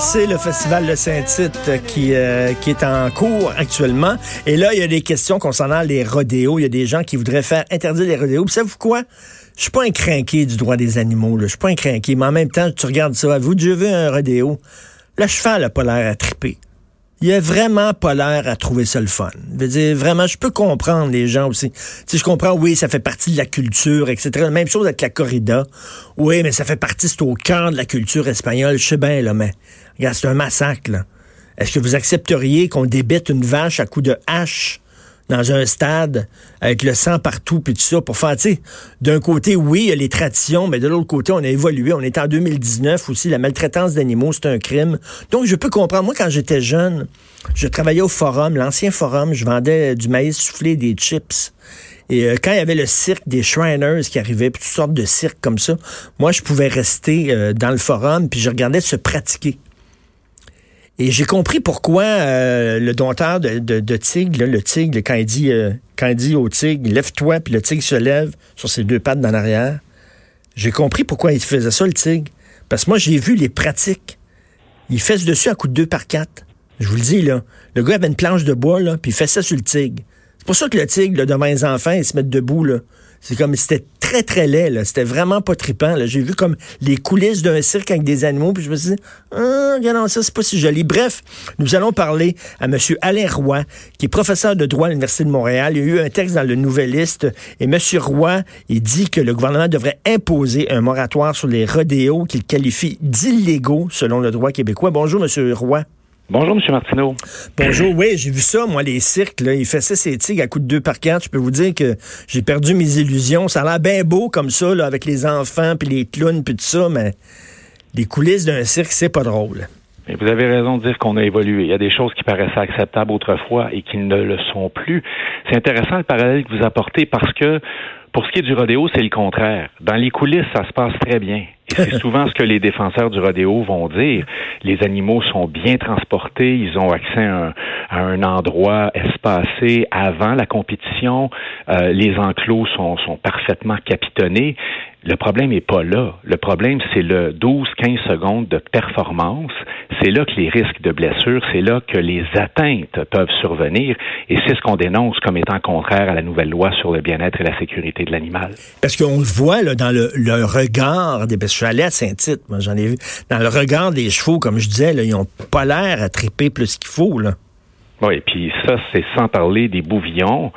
C'est le Festival de Saint-Tite qui, euh, qui est en cours actuellement. Et là, il y a des questions concernant les rodéos. Il y a des gens qui voudraient faire interdire les rodéos. Puis savez-vous quoi? Je suis pas un crinqué du droit des animaux. Là. Je suis pas un crinqué. Mais en même temps, tu regardes ça. Avez-vous déjà vu un rodéo? Le cheval n'a pas l'air à triper il a vraiment pas l'air à trouver ça le fun. Je veux dire, vraiment, je peux comprendre les gens aussi. Tu je comprends, oui, ça fait partie de la culture, etc. Même chose avec la corrida. Oui, mais ça fait partie, c'est au cœur de la culture espagnole. Je sais bien, là, mais regarde, c'est un massacre. Est-ce que vous accepteriez qu'on débite une vache à coups de hache dans un stade avec le sang partout puis tout ça pour faire, tu sais, d'un côté, oui, il y a les traditions, mais de l'autre côté, on a évolué. On est en 2019 aussi. La maltraitance d'animaux, c'est un crime. Donc, je peux comprendre. Moi, quand j'étais jeune, je travaillais au forum, l'ancien forum, je vendais du maïs soufflé, des chips. Et euh, quand il y avait le cirque des Shriners qui arrivait, puis toutes sortes de cirques comme ça, moi, je pouvais rester euh, dans le forum, puis je regardais se pratiquer. Et j'ai compris pourquoi euh, le dompteur de, de, tigre, le tigre, quand il dit, euh, quand il dit au tigre, lève-toi, puis le tigre se lève sur ses deux pattes dans l'arrière, j'ai compris pourquoi il faisait ça, le tigre. Parce que moi, j'ai vu les pratiques. Il fesse dessus à coup de deux par quatre. Je vous le dis, là. Le gars avait une planche de bois, là, puis il fait ça sur le tigre. C'est pour ça que le tigre, là, devant les enfants, il se met debout, là. C'est comme, c'était très, très laid. C'était vraiment pas trippant. J'ai vu comme les coulisses d'un cirque avec des animaux, puis je me suis dit, ah, regardons ça, c'est pas si joli. Bref, nous allons parler à M. Alain Roy, qui est professeur de droit à l'Université de Montréal. Il y a eu un texte dans le Nouvelliste, et M. Roy, il dit que le gouvernement devrait imposer un moratoire sur les rodéos qu'il qualifie d'illégaux selon le droit québécois. Bonjour, M. Roy. Bonjour, M. Martineau. Bonjour, oui, j'ai vu ça, moi, les cirques, là, il ça, ses tigres à coups de deux par quatre. Je peux vous dire que j'ai perdu mes illusions. Ça a l'air bien beau comme ça, là, avec les enfants, puis les clowns, puis tout ça, mais les coulisses d'un cirque, c'est pas drôle. Mais vous avez raison de dire qu'on a évolué. Il y a des choses qui paraissaient acceptables autrefois et qui ne le sont plus. C'est intéressant le parallèle que vous apportez parce que pour ce qui est du rodéo, c'est le contraire. Dans les coulisses, ça se passe très bien. Et c'est souvent ce que les défenseurs du rodéo vont dire. Les animaux sont bien transportés, ils ont accès à un, endroit espacé avant la compétition, euh, les enclos sont, sont parfaitement capitonnés. Le problème n'est pas là. Le problème, c'est le 12-15 secondes de performance. C'est là que les risques de blessure, c'est là que les atteintes peuvent survenir. Et c'est ce qu'on dénonce comme étant contraire à la nouvelle loi sur le bien-être et la sécurité de l'animal. Parce qu'on le voit là, dans le, regard des... Parce que je suis allé à Saint-Tite, moi j'en ai vu. Dans le regard des chevaux, comme je disais, là, ils n'ont pas l'air à triper plus qu'il faut. Là. Oui, et puis ça, c'est sans parler des bouvillons.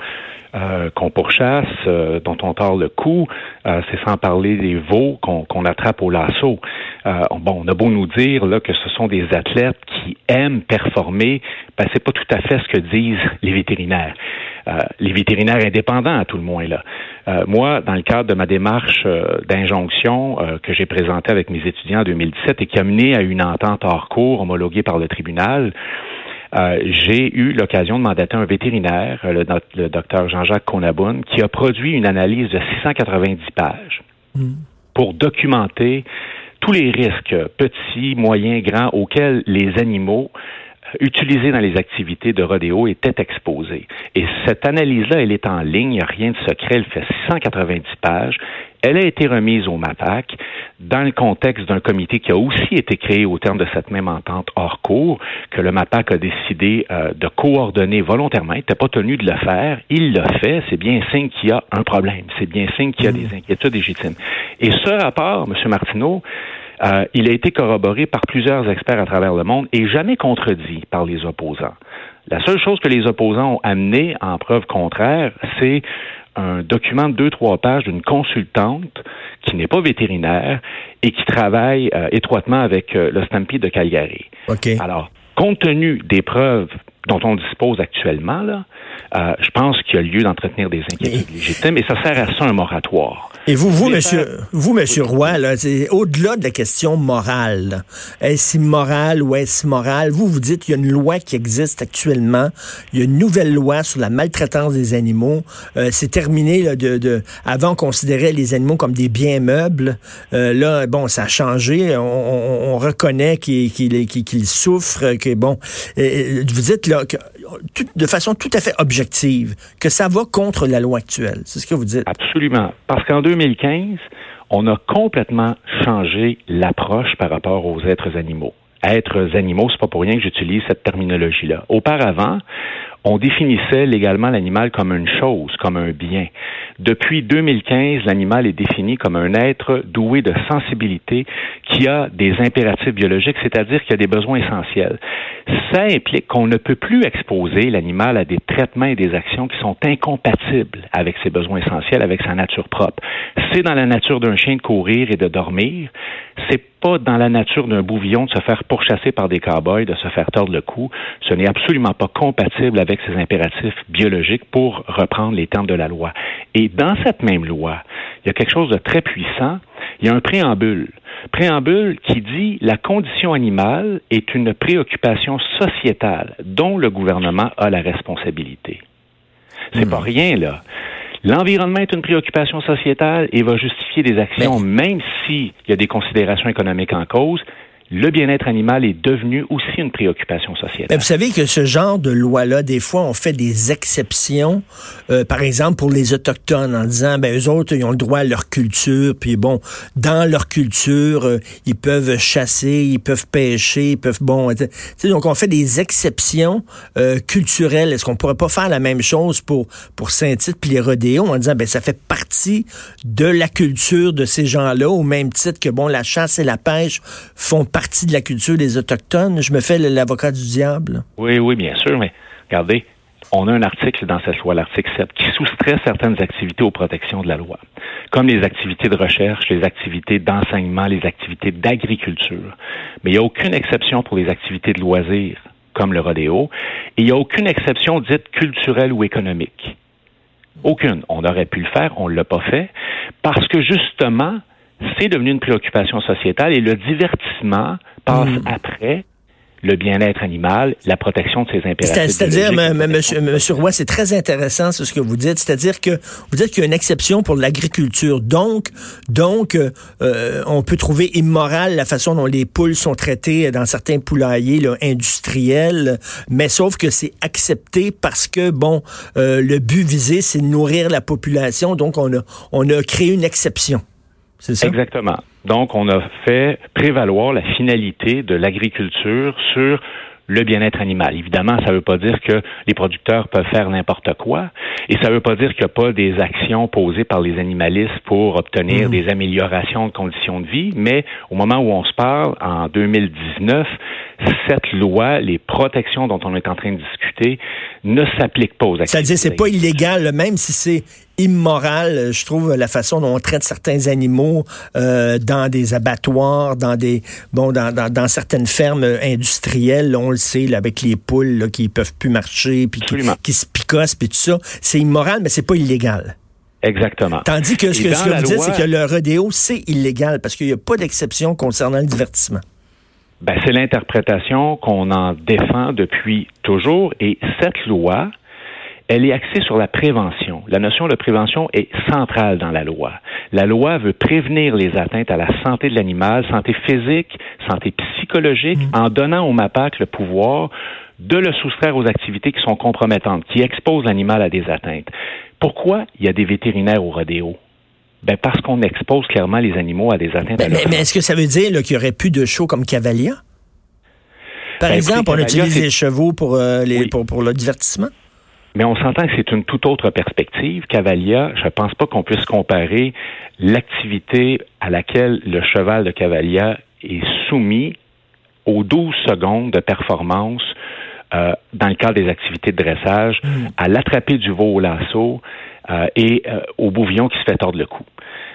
Euh, qu'on pourchasse, euh, dont on tord le cou, euh, c'est sans parler des veaux qu'on attrape au lasso. bon, on a beau nous dire là que ce sont des athlètes qui aiment performer, ben c'est pas tout à fait ce que disent les vétérinaires. les vétérinaires indépendants, à tout le moins là. moi, dans le cadre de ma démarche d'injonction que j'ai présentée avec mes étudiants en 2017 et qui a mené à une entente hors cours homologuée par le tribunal, euh, j'ai eu l'occasion de mandater un vétérinaire, le, le docteur Jean-Jacques Conaboun, qui a produit une analyse de 690 pages hmm. pour documenter tous les risques petits, moyens, grands auxquels les animaux utilisés dans les activités de rodéo étaient exposés. Et cette analyse-là, elle est en ligne, il n'y a rien de secret, elle fait 690 pages. Elle a été remise au MAPAC dans le contexte d'un comité qui a aussi été créé au terme de cette même entente hors cours, que le MAPAC a décidé euh, de coordonner volontairement. Il n'était pas tenu de le faire. Il l'a fait. C'est bien signe qu'il y a un problème. C'est bien signe qu'il y a des inquiétudes légitimes. Et ce rapport, M. Martineau, euh, il a été corroboré par plusieurs experts à travers le monde et jamais contredit par les opposants. La seule chose que les opposants ont amené en preuve contraire, c'est un document de deux, trois pages d'une consultante qui n'est pas vétérinaire et qui travaille euh, étroitement avec euh, le Stampede de Calgary. Okay. Alors, compte tenu des preuves dont on dispose actuellement, là, euh, je pense qu'il y a lieu d'entretenir des inquiétudes légitimes et ça sert à ça un moratoire. Et vous, vous, monsieur, vous, monsieur Roy, là, au-delà de la question morale, est-ce immoral ou est-ce moral, vous vous dites qu'il y a une loi qui existe actuellement, il y a une nouvelle loi sur la maltraitance des animaux. Euh, c'est terminé là, de, de, avant on considérait les animaux comme des biens meubles. Euh, là, bon, ça a changé. On, on, on reconnaît qu'ils qu qu souffrent, que bon. vous dites de façon tout à fait objective que ça va contre la loi actuelle. C'est ce que vous dites. Absolument. Parce qu'en 2015, on a complètement changé l'approche par rapport aux êtres animaux. Êtres animaux, c'est pas pour rien que j'utilise cette terminologie-là. Auparavant, on définissait légalement l'animal comme une chose, comme un bien. Depuis 2015, l'animal est défini comme un être doué de sensibilité qui a des impératifs biologiques, c'est-à-dire qu'il a des besoins essentiels. Ça implique qu'on ne peut plus exposer l'animal à des traitements et des actions qui sont incompatibles avec ses besoins essentiels, avec sa nature propre. C'est dans la nature d'un chien de courir et de dormir. C'est pas dans la nature d'un bouvillon de se faire pourchasser par des cowboys, de se faire tordre le cou. Ce n'est absolument pas compatible avec ses impératifs biologiques pour reprendre les termes de la loi. Et dans cette même loi, il y a quelque chose de très puissant. Il y a un préambule. Préambule qui dit la condition animale est une préoccupation sociétale dont le gouvernement a la responsabilité. C'est pas hmm. rien, là. L'environnement est une préoccupation sociétale et va justifier des actions, même s'il y a des considérations économiques en cause le bien-être animal est devenu aussi une préoccupation sociétale. vous savez que ce genre de loi-là, des fois, on fait des exceptions, euh, par exemple pour les autochtones, en disant, ben eux autres, ils ont le droit à leur culture, puis bon, dans leur culture, euh, ils peuvent chasser, ils peuvent pêcher, ils peuvent, bon, donc on fait des exceptions euh, culturelles. Est-ce qu'on pourrait pas faire la même chose pour pour Saint-Tite puis les rodéos en disant, ben ça fait partie de la culture de ces gens-là, au même titre que bon, la chasse et la pêche font partie partie de la culture des Autochtones. Je me fais l'avocat du diable. Oui, oui, bien sûr, mais regardez, on a un article dans cette loi, l'article 7, qui soustrait certaines activités aux protections de la loi, comme les activités de recherche, les activités d'enseignement, les activités d'agriculture. Mais il n'y a aucune exception pour les activités de loisirs, comme le rodéo, et il n'y a aucune exception dite culturelle ou économique. Aucune. On aurait pu le faire, on ne l'a pas fait, parce que justement, c'est devenu une préoccupation sociétale et le divertissement passe hmm. après le bien-être animal, la protection de ses impératifs. C'est-à-dire, monsieur, monsieur Roy, c'est très intéressant ce que vous dites. C'est-à-dire que vous dites qu'il y a une exception pour l'agriculture. Donc, donc, euh, on peut trouver immoral la façon dont les poules sont traitées dans certains poulaillers industriels, mais sauf que c'est accepté parce que bon, euh, le but visé, c'est de nourrir la population. Donc, on a, on a créé une exception. Exactement. Donc, on a fait prévaloir la finalité de l'agriculture sur le bien-être animal. Évidemment, ça ne veut pas dire que les producteurs peuvent faire n'importe quoi et ça ne veut pas dire qu'il n'y a pas des actions posées par les animalistes pour obtenir mhm. des améliorations de conditions de vie, mais au moment où on se parle, en 2019, cette loi, les protections dont on est en train de discuter, ne s'appliquent pas aux activités. C'est-à-dire, c'est pas illégal, même si c'est immoral, je trouve, la façon dont on traite certains animaux euh, dans des abattoirs, dans des bon, dans, dans, certaines fermes industrielles, on le sait, avec les poules là, qui peuvent plus marcher, puis qui, se picossent, puis tout ça. C'est immoral, mais c'est pas illégal. Exactement. Tandis que ce que, ce que vous dites, c'est que le rodéo, c'est illégal, parce qu'il n'y a pas d'exception concernant le divertissement. Ben, c'est l'interprétation qu'on en défend depuis toujours. Et cette loi, elle est axée sur la prévention. La notion de prévention est centrale dans la loi. La loi veut prévenir les atteintes à la santé de l'animal, santé physique, santé psychologique, mmh. en donnant au MAPAC le pouvoir de le soustraire aux activités qui sont compromettantes, qui exposent l'animal à des atteintes. Pourquoi il y a des vétérinaires au rodéo? Ben parce qu'on expose clairement les animaux à des atteintes. Ben, mais, est-ce que ça veut dire qu'il y aurait plus de shows comme Cavalia? Par ben, exemple, on utilise les chevaux pour, euh, les, pour, pour le divertissement? Mais on s'entend que c'est une toute autre perspective. Cavalia, je ne pense pas qu'on puisse comparer l'activité à laquelle le cheval de Cavalia est soumis aux 12 secondes de performance euh, dans le cadre des activités de dressage, mm. à l'attraper du veau au lasso, euh, et euh, au bouvillon qui se fait tordre le cou.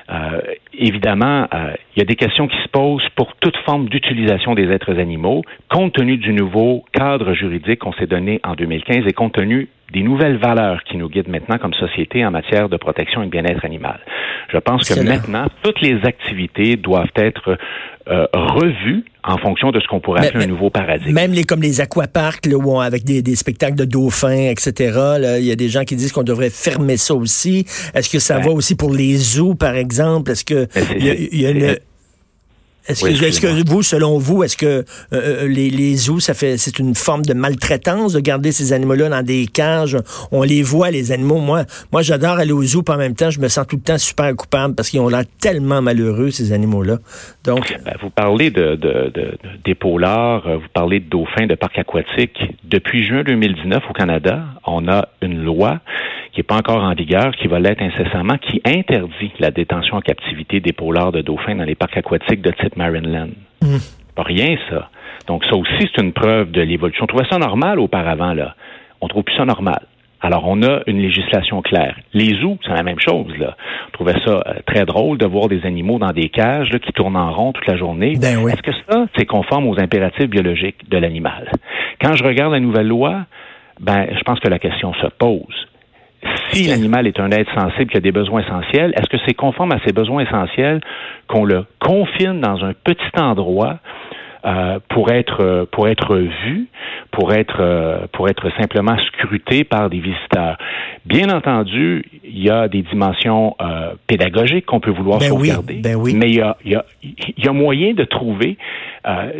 Euh, évidemment, euh, il y a des questions qui se posent pour toute forme d'utilisation des êtres animaux, compte tenu du nouveau cadre juridique qu'on s'est donné en 2015 et compte tenu des nouvelles valeurs qui nous guident maintenant comme société en matière de protection et de bien-être animal. Je pense que maintenant, toutes les activités doivent être euh, en fonction de ce qu'on pourrait appeler un nouveau paradigme. Même les comme les aquaparks là, où avec des, spectacles de dauphins, etc. Il y a des gens qui disent qu'on devrait fermer ça aussi. Est-ce que ça va aussi pour les zoos, par exemple? Est-ce que il y a, une est-ce que, vous, selon vous, est-ce que euh, euh, les, les zoos, ça fait c'est une forme de maltraitance de garder ces animaux-là dans des cages? On les voit, les animaux. Moi, moi j'adore aller au zoo, puis en même temps, je me sens tout le temps super coupable parce qu'ils ont l'air tellement malheureux, ces animaux-là. Donc, ben, vous parlez de, de, de, euh, vous parlez de dauphins, de parcs aquatiques. Depuis juin 2019 au Canada, on a une loi qui n'est pas encore en vigueur, qui va l'être incessamment, qui interdit la détention en captivité des polars de dauphins dans les parcs aquatiques de type Marineland. Mmh. Pas rien, ça. Donc, ça aussi, c'est une preuve de l'évolution. On trouvait ça normal auparavant, là. On trouve plus ça normal. Alors, on a une législation claire. Les zoos, c'est la même chose. Là. On trouvait ça euh, très drôle de voir des animaux dans des cages qui tournent en rond toute la journée. Ben Est-ce que ça, c'est conforme aux impératifs biologiques de l'animal? Quand je regarde la nouvelle loi, ben, je pense que la question se pose si l'animal est un être sensible qui a des besoins essentiels, est-ce que c'est conforme à ses besoins essentiels qu'on le confine dans un petit endroit euh, pour être pour être vu, pour être euh, pour être simplement scruté par des visiteurs. Bien entendu, il y a des dimensions euh, pédagogiques qu'on peut vouloir ben sauvegarder, ben oui. mais il y a, il y, a, il y a moyen de trouver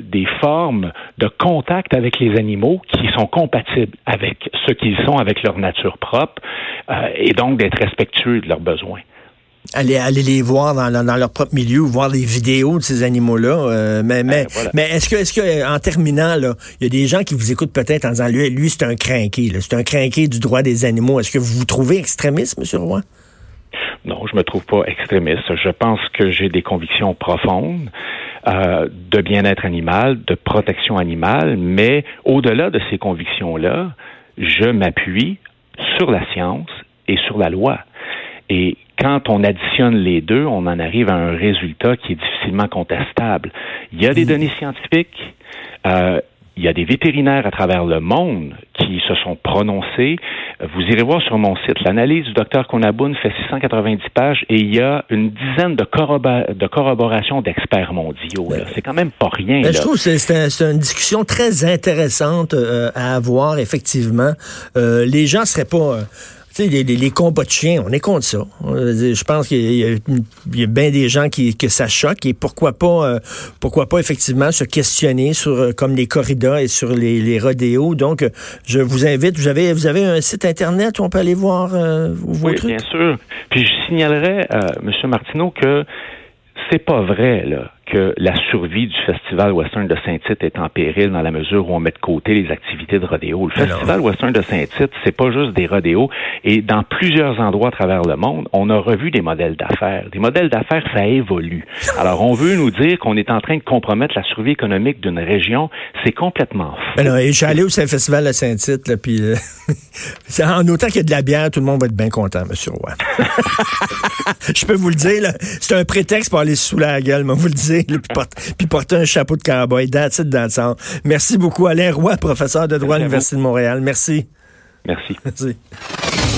des formes de contact avec les animaux qui sont compatibles avec ce qu'ils sont, avec leur nature propre, et donc d'être respectueux de leurs besoins aller, aller les voir dans, dans, leur propre milieu ou voir des vidéos de ces animaux-là. Euh, mais mais, ben, mais est-ce que, est-ce que en terminant, là, il y a des gens qui vous écoutent peut-être en disant lui, lui c'est un crinqué, c'est un crinqué du droit des animaux. Est-ce que vous vous trouvez extrémiste, M. Roy? Non, je me trouve pas extrémiste. Je pense que j'ai des convictions profondes euh, de bien-être animal, de protection animale, mais au-delà de ces convictions-là, je m'appuie sur la science et sur la loi. Et quand on additionne les deux, on en arrive à un résultat qui est difficilement contestable. Il y a des mm. données scientifiques. Euh, il y a des vétérinaires à travers le monde qui se sont prononcés. Vous irez voir sur mon site, l'analyse du docteur Konaboun fait 690 pages et il y a une dizaine de, de corroborations d'experts mondiaux. C'est quand même pas rien. Ben, je trouve que c'est une discussion très intéressante euh, à avoir, effectivement. Euh, les gens seraient pas... Les, les, les, combats de chiens, on est contre ça. Je pense qu'il y, a bien des gens qui que ça choque et pourquoi pas euh, pourquoi pas effectivement se questionner sur euh, comme les corridas et sur les, les rodéos. Donc je vous invite, vous avez vous avez un site internet où on peut aller voir euh, vos oui, bien sûr. Puis je signalerais M. Martineau que c'est pas vrai là que la survie du Festival Western de Saint-Tite est en péril dans la mesure où on met de côté les activités de rodéo. Le Festival Western de Saint-Tite, c'est pas juste des rodéos. Et dans plusieurs endroits à travers le monde, on a revu des modèles d'affaires. Des modèles d'affaires, ça évolue. Alors, on veut nous dire qu'on est en train de compromettre la survie économique d'une région. C'est complètement faux. Ben non, et allé au Festival de Saint-Tite, puis euh, en autant qu'il y a de la bière, tout le monde va être bien content, monsieur Roy. je peux vous le dire, c'est un prétexte pour aller sous la gueule, mais vous le dire puis, porter un chapeau de cowboy. That's it, that's Merci beaucoup, Alain Roy, professeur de droit à l'Université de Montréal. Merci. Merci. Merci.